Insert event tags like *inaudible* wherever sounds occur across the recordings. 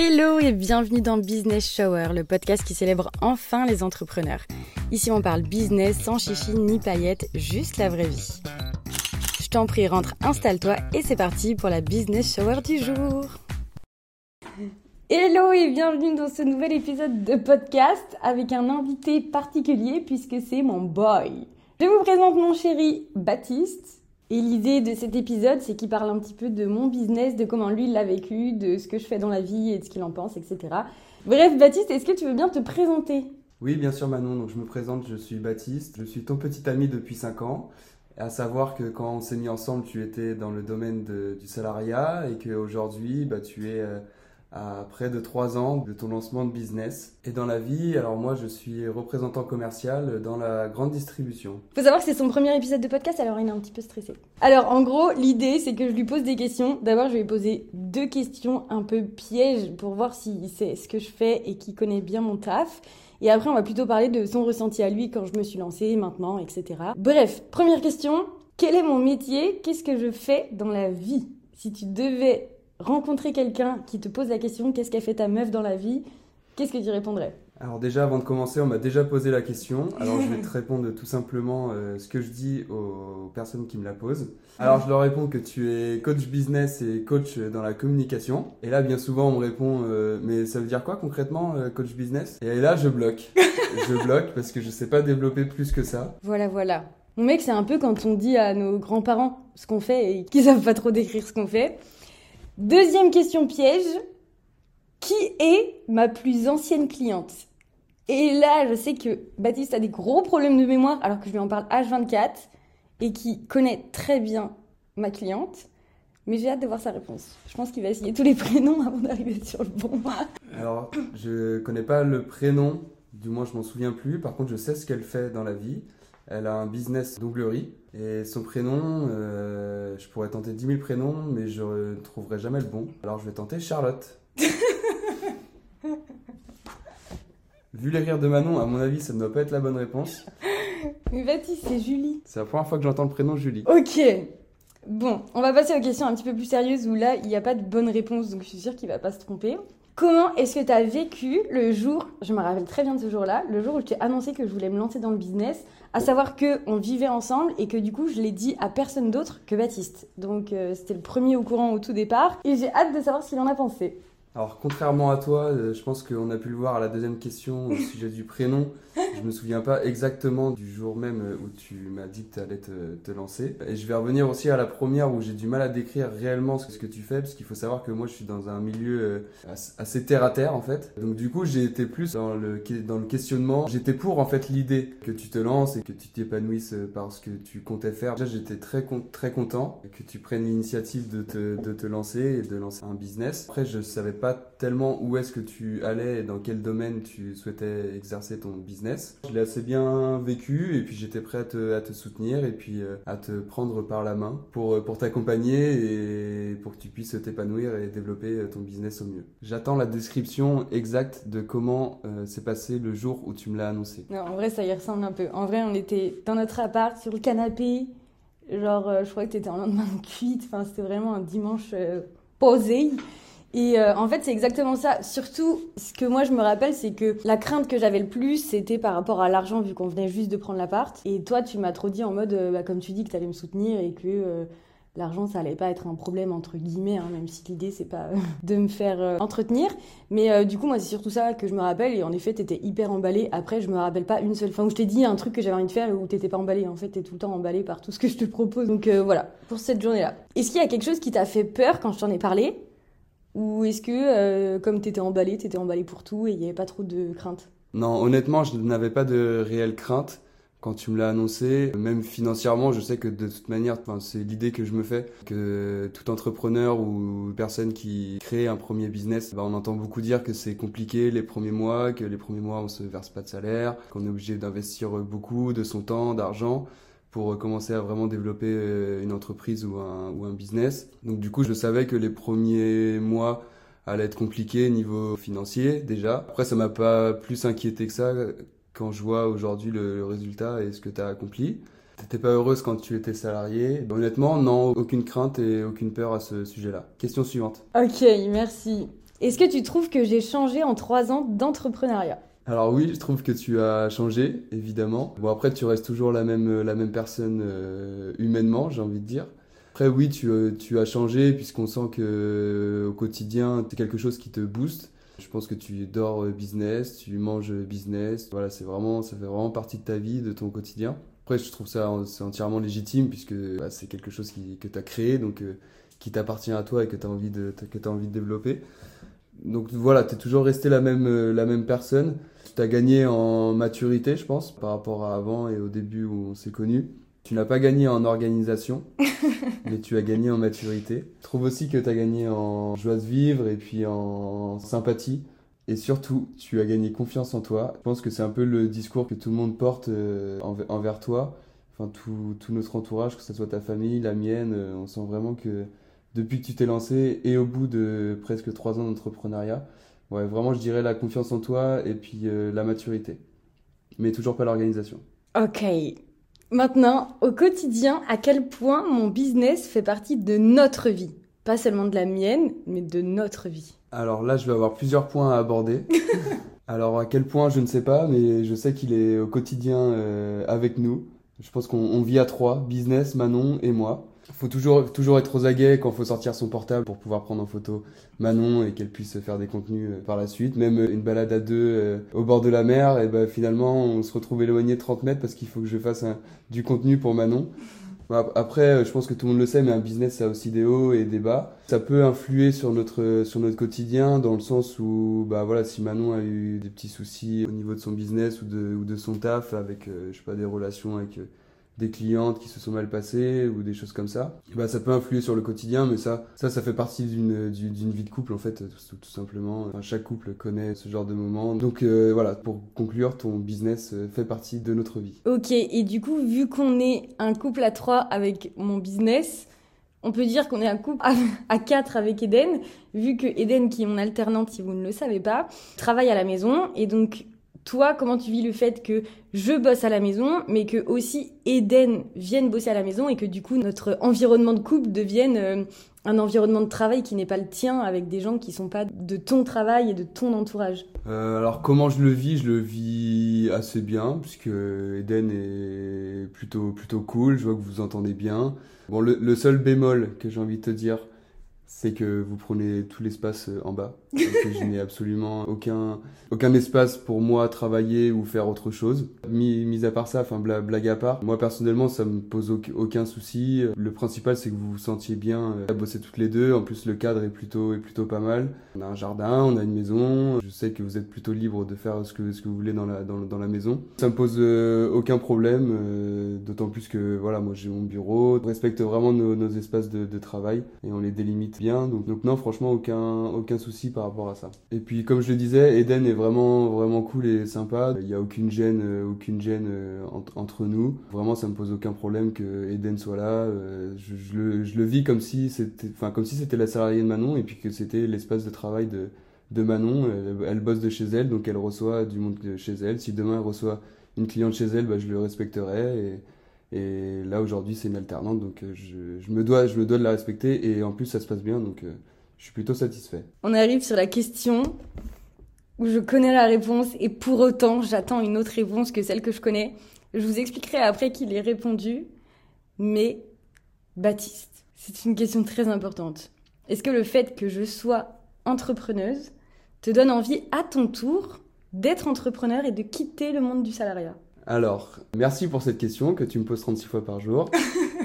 Hello et bienvenue dans Business Shower, le podcast qui célèbre enfin les entrepreneurs. Ici on parle business sans chichi ni paillettes, juste la vraie vie. Je t'en prie, rentre, installe-toi et c'est parti pour la Business Shower du jour. Hello et bienvenue dans ce nouvel épisode de podcast avec un invité particulier puisque c'est mon boy. Je vous présente mon chéri Baptiste. Et l'idée de cet épisode, c'est qu'il parle un petit peu de mon business, de comment lui l'a vécu, de ce que je fais dans la vie et de ce qu'il en pense, etc. Bref, Baptiste, est-ce que tu veux bien te présenter? Oui, bien sûr Manon, donc je me présente, je suis Baptiste, je suis ton petit ami depuis 5 ans. À savoir que quand on s'est mis ensemble, tu étais dans le domaine du salariat et qu'aujourd'hui, bah, tu es euh, à près de trois ans de ton lancement de business. Et dans la vie, alors moi je suis représentant commercial dans la grande distribution. Faut savoir que c'est son premier épisode de podcast, alors il est un petit peu stressé. Alors en gros, l'idée c'est que je lui pose des questions. D'abord, je vais poser deux questions un peu pièges pour voir s'il sait ce que je fais et qu'il connaît bien mon taf. Et après, on va plutôt parler de son ressenti à lui quand je me suis lancée, maintenant, etc. Bref, première question. Quel est mon métier? Qu'est-ce que je fais dans la vie? Si tu devais rencontrer quelqu'un qui te pose la question qu'est-ce qu'a fait ta meuf dans la vie, qu'est-ce que tu répondrais? Alors déjà, avant de commencer, on m'a déjà posé la question. Alors je vais *laughs* te répondre tout simplement euh, ce que je dis aux personnes qui me la posent. Alors je leur réponds que tu es coach business et coach dans la communication. Et là, bien souvent, on me répond euh, mais ça veut dire quoi concrètement euh, coach business? Et là, je bloque. *laughs* je bloque parce que je sais pas développer plus que ça. Voilà, voilà. Mon mec, c'est un peu quand on dit à nos grands-parents ce qu'on fait et qu'ils savent pas trop décrire ce qu'on fait. Deuxième question piège. Qui est ma plus ancienne cliente? Et là, je sais que Baptiste a des gros problèmes de mémoire alors que je lui en parle H24 et qui connaît très bien ma cliente. Mais j'ai hâte de voir sa réponse. Je pense qu'il va essayer tous les prénoms avant d'arriver sur le bon. Alors, je connais pas le prénom, du moins je m'en souviens plus. Par contre, je sais ce qu'elle fait dans la vie. Elle a un business doublerie et son prénom, euh, je pourrais tenter 10 000 prénoms, mais je ne trouverai jamais le bon. Alors je vais tenter Charlotte. *laughs* Vu les rires de Manon, à mon avis, ça ne doit pas être la bonne réponse. Mais Baptiste, c'est Julie. C'est la première fois que j'entends le prénom Julie. Ok. Bon, on va passer aux questions un petit peu plus sérieuses où là, il n'y a pas de bonne réponse, donc je suis sûre qu'il va pas se tromper. Comment est-ce que tu as vécu le jour, je me rappelle très bien de ce jour-là, le jour où je t'ai annoncé que je voulais me lancer dans le business, à savoir que on vivait ensemble et que du coup je l'ai dit à personne d'autre que Baptiste. Donc euh, c'était le premier au courant au tout départ et j'ai hâte de savoir ce en a pensé. Alors, contrairement à toi, euh, je pense qu'on a pu le voir à la deuxième question au *laughs* sujet du prénom. Je me souviens pas exactement du jour même euh, où tu m'as dit que tu allais te, lancer. Et je vais revenir aussi à la première où j'ai du mal à décrire réellement ce que tu fais, parce qu'il faut savoir que moi je suis dans un milieu euh, assez terre à terre en fait. Donc du coup j'ai été plus dans le, dans le questionnement. J'étais pour en fait l'idée que tu te lances et que tu t'épanouisses par ce que tu comptais faire. Déjà j'étais très, très content que tu prennes l'initiative de te, de te lancer et de lancer un business. Après je savais pas tellement où est-ce que tu allais et dans quel domaine tu souhaitais exercer ton business. Je l'ai assez bien vécu et puis j'étais prêt à te, soutenir et puis euh, à te prendre par la main pour, euh, pour t'accompagner et pour que tu puisses t'épanouir et développer euh, ton business au mieux. J'attends la description exacte de comment s'est passé le jour où tu me l'as annoncé. Non, en vrai, ça y ressemble un peu. En vrai, on était dans notre appart, sur le canapé. Genre, je crois que tu étais en lendemain de cuite. Enfin, c'était vraiment un dimanche posé. Et euh, en fait, c'est exactement ça. Surtout, ce que moi je me rappelle, c'est que la crainte que j'avais le plus, c'était par rapport à l'argent, vu qu'on venait juste de prendre l'appart. Et toi, tu m'as trop dit en mode, euh, bah, comme tu dis, que tu allais me soutenir et que euh, l'argent, ça allait pas être un problème, entre guillemets, hein, même si l'idée, c'est pas *laughs* de me faire entretenir. Mais du coup, moi, c'est surtout ça que je me rappelle. Et en effet, t'étais hyper emballé. Après, je me rappelle pas une seule fois où je t'ai dit un truc que j'avais envie de faire où t'étais pas emballé. En fait, t'es tout le temps emballé par tout ce que je te propose. Donc voilà, pour cette journée-là. Est-ce qu'il y a quelque chose qui t'a fait peur quand je t'en ai parlé? Ou est-ce que, euh, comme tu étais emballé, tu étais emballé pour tout et il n'y avait pas trop de crainte Non, honnêtement, je n'avais pas de réelle crainte quand tu me l'as annoncé. Même financièrement, je sais que de toute manière, c'est l'idée que je me fais, que tout entrepreneur ou personne qui crée un premier business, bah, on entend beaucoup dire que c'est compliqué les premiers mois, que les premiers mois on se verse pas de salaire, qu'on est obligé d'investir beaucoup de son temps, d'argent pour commencer à vraiment développer euh, une entreprise ou un, business. Donc du coup, je savais que les premiers mois allaient être compliqués niveau financier déjà. Après, ça m'a pas plus inquiété que ça quand je vois aujourd'hui le, résultat et ce que tu as accompli. T'étais pas heureuse quand tu étais salariée Honnêtement, non, aucune crainte et aucune peur à ce sujet-là. Question suivante. Ok, merci. Est-ce que tu trouves que j'ai changé en trois ans d'entrepreneuriat? Alors oui, je trouve que tu as changé, évidemment. Bon après, tu restes toujours la même, la même personne euh, humainement, j'ai envie de dire. Après oui, tu, euh, tu as changé puisqu'on sent que au quotidien, c'est quelque chose qui te booste. Je pense que tu dors business, tu manges business. Voilà, c'est vraiment, ça fait vraiment partie de ta vie, de ton quotidien. Après, je trouve ça c'est entièrement légitime puisque bah, c'est quelque chose que tu as créé, donc euh, qui t'appartient à toi et que tu as envie de que as envie de développer. Donc voilà, tu es toujours resté la même, euh, la même personne. Tu as gagné en maturité, je pense, par rapport à avant et au début où on s'est connus. Tu n'as pas gagné en organisation, *laughs* mais tu as gagné en maturité. Je trouve aussi que tu as gagné en joie de vivre et puis en sympathie. Et surtout, tu as gagné confiance en toi. Je pense que c'est un peu le discours que tout le monde porte euh, envers toi. Enfin, tout, tout, notre entourage, que ce soit ta famille, la mienne, euh, on sent vraiment que depuis que tu t'es lancé et au bout de presque trois ans d'entrepreneuriat, ouais, vraiment, je dirais la confiance en toi et puis euh, la maturité. Mais toujours pas l'organisation. Ok. Maintenant, au quotidien, à quel point mon business fait partie de notre vie? Pas seulement de la mienne, mais de notre vie. Alors là, je vais avoir plusieurs points à aborder. *laughs* Alors à quel point, je ne sais pas, mais je sais qu'il est au quotidien euh, avec nous. Je pense qu'on vit à trois, business, Manon et moi faut toujours, toujours être aux aguets quand faut sortir son portable pour pouvoir prendre en photo Manon et qu'elle puisse faire des contenus euh, par la suite. Même euh, une balade à deux euh, au bord de la mer, et ben finalement on se retrouve éloigné de 30 mètres parce qu'il faut que je fasse du contenu pour Manon. Après, je pense que tout le monde le sait, mais un business, ça a aussi des hauts et des bas. Ça peut influer sur notre, sur notre quotidien, dans le sens où, bah voilà, si Manon a eu des petits soucis au niveau de son business ou de, ou de son taf, avec, je sais pas, des relations avec des clientes qui se sont mal passées ou des choses comme ça. Bah, ça peut influer sur le quotidien, mais ça, ça, ça fait partie d'une, d'une vie de couple en fait, tout, simplement. chaque couple connaît ce genre de moments. Donc euh, voilà, pour conclure, ton business euh, fait partie de notre vie. Ok, et du coup, vu qu'on est un couple à trois avec mon business, on peut dire qu'on est un couple à, quatre avec Eden, vu que Eden, qui est mon alternante, si vous ne le savez pas, travaille à la maison et donc toi, comment tu vis le fait que je bosse à la maison, mais que aussi Eden vienne bosser à la maison et que du coup notre environnement de couple devienne euh, un environnement de travail qui n'est pas le tien avec des gens qui sont pas de ton travail et de ton entourage euh, Alors comment je le vis Je le vis assez bien puisque Eden est plutôt plutôt cool. Je vois que vous entendez bien. Bon, le, le seul bémol que j'ai envie de te dire, c'est que vous prenez tout l'espace euh, en bas. *laughs* je n'ai absolument aucun, aucun espace pour moi travailler ou faire autre chose. Mis, mis à part ça, enfin blague à part, moi personnellement ça me pose aucun souci. Le principal c'est que vous vous sentiez bien euh, à bosser toutes les deux. En plus le cadre est plutôt, est plutôt pas mal. On a un jardin, on a une maison. Je sais que vous êtes plutôt libre de faire ce que, ce que vous voulez dans la, dans, dans la maison. Ça me pose euh, aucun problème, d'autant plus que voilà, moi j'ai mon bureau. On respecte vraiment nos, espaces de travail et on les délimite bien donc, donc non, franchement, aucun, aucun souci par rapport à ça. Et puis, comme je le disais, Eden est vraiment, vraiment cool et sympa. Il n'y a aucune gêne, euh, aucune gêne euh, entre, nous. Vraiment, ça me pose aucun problème que Eden soit là. Euh, je, le, je le vis comme si c'était, enfin, comme si c'était la salariée de Manon et puis que c'était l'espace de travail de, de Manon. Elle, bosse de chez elle, donc elle reçoit du monde chez elle. Si demain elle reçoit une cliente chez elle, bah, je le respecterai et et là, aujourd'hui, c'est une alternante, donc euh, je, me dois, je me dois de la respecter. Et en plus, ça se passe bien, donc euh, je suis plutôt satisfait. On arrive sur la question où je connais la réponse et pour autant, j'attends une autre réponse que celle que je connais. Je vous expliquerai après qu'il ait répondu. Mais Baptiste, c'est une question très importante. Est-ce que le fait que je sois entrepreneuse te donne envie à ton tour d'être entrepreneur et de quitter le monde du salariat? Alors, merci pour cette question que tu me poses 36 fois par jour.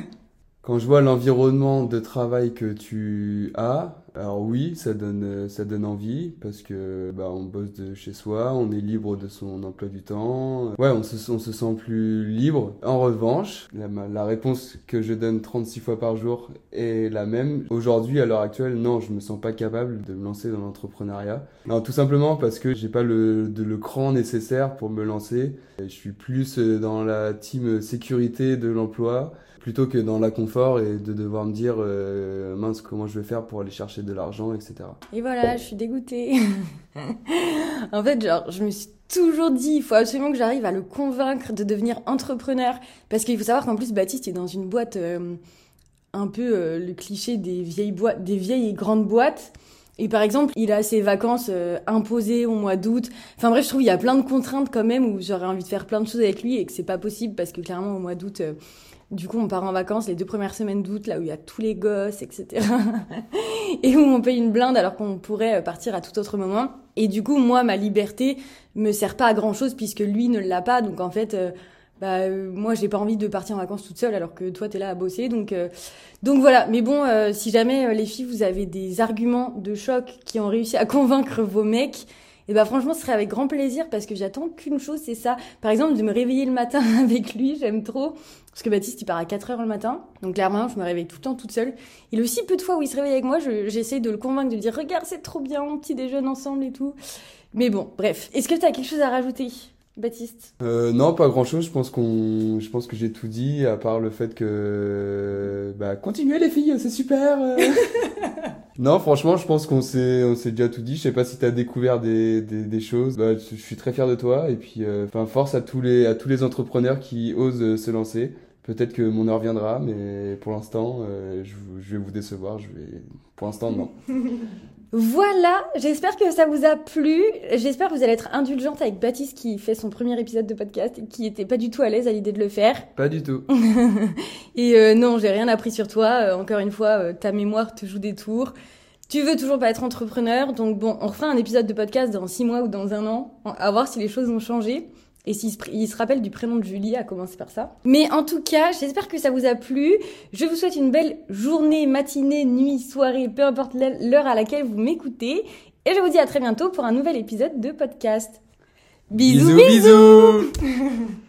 *laughs* Quand je vois l'environnement de travail que tu as, alors oui, ça donne, ça donne envie parce que bah, on bosse de chez soi, on est libre de son emploi du temps. Ouais, on se, on se sent plus libre. En revanche, la, la, réponse que je donne 36 fois par jour est la même. Aujourd'hui, à l'heure actuelle, non, je me sens pas capable de me lancer dans l'entrepreneuriat. Non, tout simplement parce que j'ai pas le, de, le cran nécessaire pour me lancer. Je suis plus dans la team sécurité de l'emploi plutôt que dans l'inconfort et de devoir me dire euh, mince comment je vais faire pour aller chercher de l'argent etc et voilà je suis dégoûtée. *laughs* En fait genre je me suis toujours dit il faut absolument que j'arrive à le convaincre de devenir entrepreneur. Parce qu'il faut savoir qu'en plus Baptiste est dans une boîte euh, un peu euh, le cliché des vieilles des vieilles et grandes boîtes. Et par exemple, il a ses vacances euh, imposées au mois d'août. Enfin bref, je trouve il y a plein de contraintes quand même où j'aurais envie de faire plein de choses avec lui et que c'est pas possible parce que clairement au mois d'août, du coup on part en vacances les deux premières semaines d'août là où il y a tous les gosses, etc. *laughs* et où on paye une blinde alors qu'on pourrait euh, partir à tout autre moment. Et du coup moi ma liberté me sert pas à grand chose puisque lui ne l'a pas. Donc en fait bah euh, moi j'ai pas envie de partir en vacances toute seule alors que toi t'es là à bosser donc euh, donc voilà mais bon euh, si jamais les filles vous avez des arguments de choc qui ont réussi à *laughs* convaincre vos mecs et bah franchement ce serait avec grand plaisir parce que j'attends qu'une chose c'est ça par exemple de me réveiller le matin *laughs* avec lui j'aime trop parce que Baptiste il part à 4 heures le matin donc clairement je me réveille tout le temps toute seule il aussi peu de fois où il se réveille avec moi j'essaie de le convaincre de lui dire regarde c'est trop bien on petit déjeune ensemble et tout mais bon bref est-ce que tu as quelque chose à rajouter Baptiste? Euh, Non, pas grand chose. Je pense qu'on, je pense que j'ai tout dit, à part le fait que, bah, continuez les filles, c'est super. Euh. *laughs* non, franchement, je pense qu'on s'est, on s'est déjà tout dit. Je sais pas si t'as découvert des, des, choses. Bah, je suis très fier de toi. Et puis, euh, enfin, force à tous les, à tous les entrepreneurs qui osent se lancer. Peut-être que mon heure viendra, mais pour l'instant, je, je vais vous décevoir. Je vais, pour l'instant, non. *laughs* Voilà, j'espère que ça vous a plu. J'espère que vous allez être indulgente avec Baptiste qui fait son premier épisode de podcast et qui était pas du tout à l'aise à l'idée de le faire. *laughs* Pas du tout. et euh, non, j'ai rien appris sur toi. Euh, encore une fois, euh, ta mémoire te joue des tours. Tu veux toujours pas être entrepreneur, donc bon, on refera un épisode de podcast dans six mois ou dans un an, à voir si les choses ont changé. Et s'il se, rappelle du prénom de Julie, à commencer par ça. Mais en tout cas, j'espère que ça vous a plu. Je vous souhaite une belle journée, matinée, nuit, soirée, peu importe l'heure à laquelle vous m'écoutez. Et je vous dis à très bientôt pour un nouvel épisode de podcast. bisous. bisous. bisous *laughs*